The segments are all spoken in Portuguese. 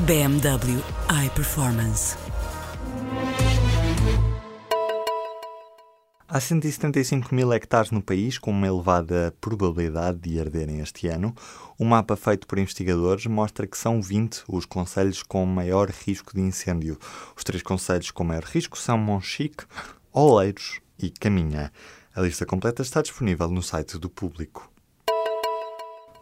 BMW iPerformance. Há 175 mil hectares no país com uma elevada probabilidade de arderem este ano. O mapa feito por investigadores mostra que são 20 os conselhos com maior risco de incêndio. Os três conselhos com maior risco são Monchique, Oleiros e Caminha. A lista completa está disponível no site do público.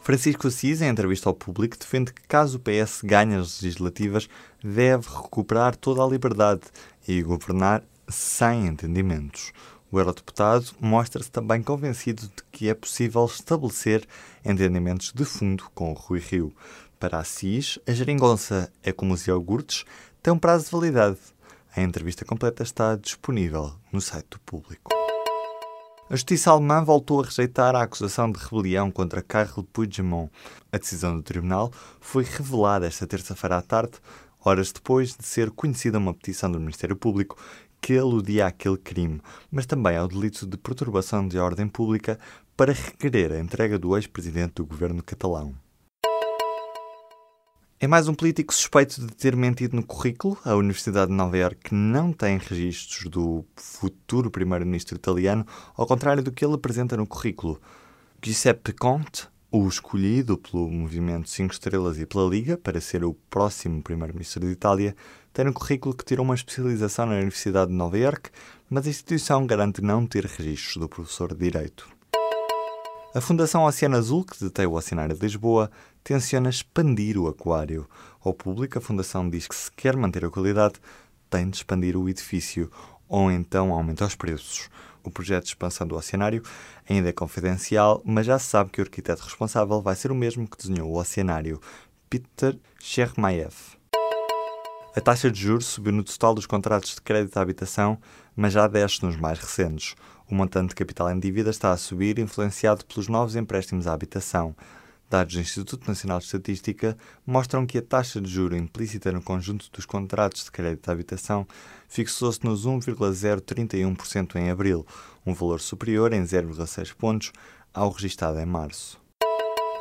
Francisco Assis, em entrevista ao público, defende que caso o PS ganhe as legislativas, deve recuperar toda a liberdade e governar sem entendimentos. O eurodeputado mostra-se também convencido de que é possível estabelecer entendimentos de fundo com o Rui Rio. Para Assis, a geringonça é como os iogurtes, tem um prazo de validade. A entrevista completa está disponível no site do público. A justiça alemã voltou a rejeitar a acusação de rebelião contra Carles Puigdemont. A decisão do tribunal foi revelada esta terça-feira à tarde, horas depois de ser conhecida uma petição do Ministério Público que aludia àquele crime, mas também ao delito de perturbação de ordem pública para requerer a entrega do ex-presidente do governo catalão. É mais um político suspeito de ter mentido no currículo. A Universidade de Nova Iorque não tem registros do futuro primeiro-ministro italiano, ao contrário do que ele apresenta no currículo. Giuseppe Conte, o escolhido pelo Movimento 5 Estrelas e pela Liga para ser o próximo primeiro-ministro de Itália, tem no currículo que tirou uma especialização na Universidade de Nova Iorque, mas a instituição garante não ter registros do professor de Direito. A Fundação Oceano Azul, que detém o Oceanário de Lisboa, tenciona expandir o aquário. Ao público, a Fundação diz que se quer manter a qualidade, tem de expandir o edifício ou então aumentar os preços. O projeto de expansão do oceanário ainda é confidencial, mas já se sabe que o arquiteto responsável vai ser o mesmo que desenhou o oceanário, Peter Chermayev. A taxa de juros subiu no total dos contratos de crédito à habitação, mas já desce nos mais recentes. O montante de capital em dívida está a subir, influenciado pelos novos empréstimos à habitação. Dados do Instituto Nacional de Estatística mostram que a taxa de juro implícita no conjunto dos contratos de crédito à habitação fixou-se nos 1,031% em abril, um valor superior em 0,6 pontos ao registado em março.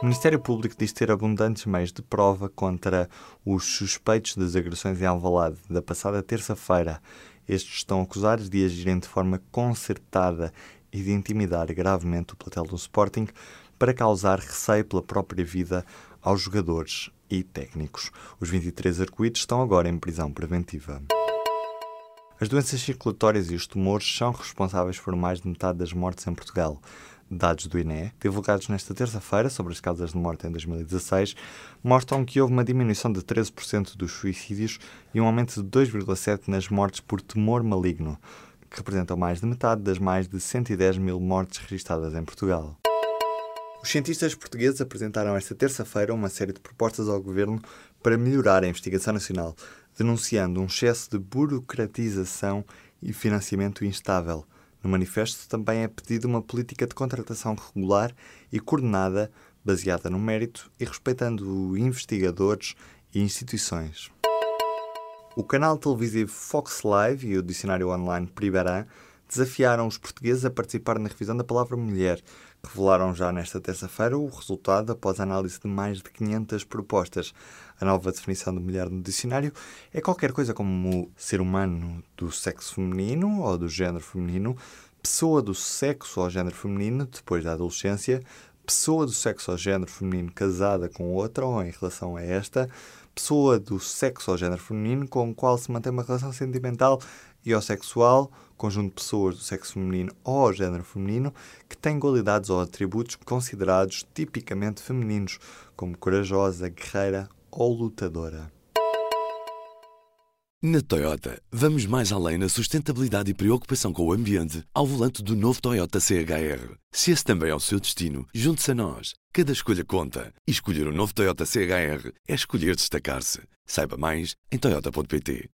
O Ministério Público diz ter abundantes meios de prova contra os suspeitos das agressões em Alvalade da passada terça-feira estes estão acusados de agirem de forma concertada e de intimidar gravemente o platel do Sporting para causar receio pela própria vida aos jogadores e técnicos. Os 23 arco-íris estão agora em prisão preventiva. As doenças circulatórias e os tumores são responsáveis por mais de metade das mortes em Portugal. Dados do INE, divulgados nesta terça-feira sobre as causas de morte em 2016, mostram que houve uma diminuição de 13% dos suicídios e um aumento de 2,7% nas mortes por tumor maligno, que representam mais de metade das mais de 110 mil mortes registradas em Portugal. Os cientistas portugueses apresentaram esta terça-feira uma série de propostas ao governo para melhorar a investigação nacional, denunciando um excesso de burocratização e financiamento instável no manifesto também é pedida uma política de contratação regular e coordenada, baseada no mérito e respeitando investigadores e instituições. O canal televisivo Fox Live e o dicionário online Pribaran desafiaram os portugueses a participar na revisão da palavra mulher. Revelaram já nesta terça-feira o resultado após a análise de mais de 500 propostas. A nova definição de mulher no dicionário é qualquer coisa como ser humano do sexo feminino ou do género feminino, pessoa do sexo ou género feminino depois da adolescência, pessoa do sexo ou género feminino casada com outra ou em relação a esta, pessoa do sexo ou género feminino com o qual se mantém uma relação sentimental e ou sexual, conjunto de pessoas do sexo feminino ou género feminino que têm qualidades ou atributos considerados tipicamente femininos, como corajosa, guerreira ou lutadora. Na Toyota, vamos mais além na sustentabilidade e preocupação com o ambiente ao volante do novo Toyota CHR. Se esse também é o seu destino, junte-se a nós. Cada escolha conta. E escolher o um novo Toyota CHR é escolher destacar-se. Saiba mais em Toyota.pt.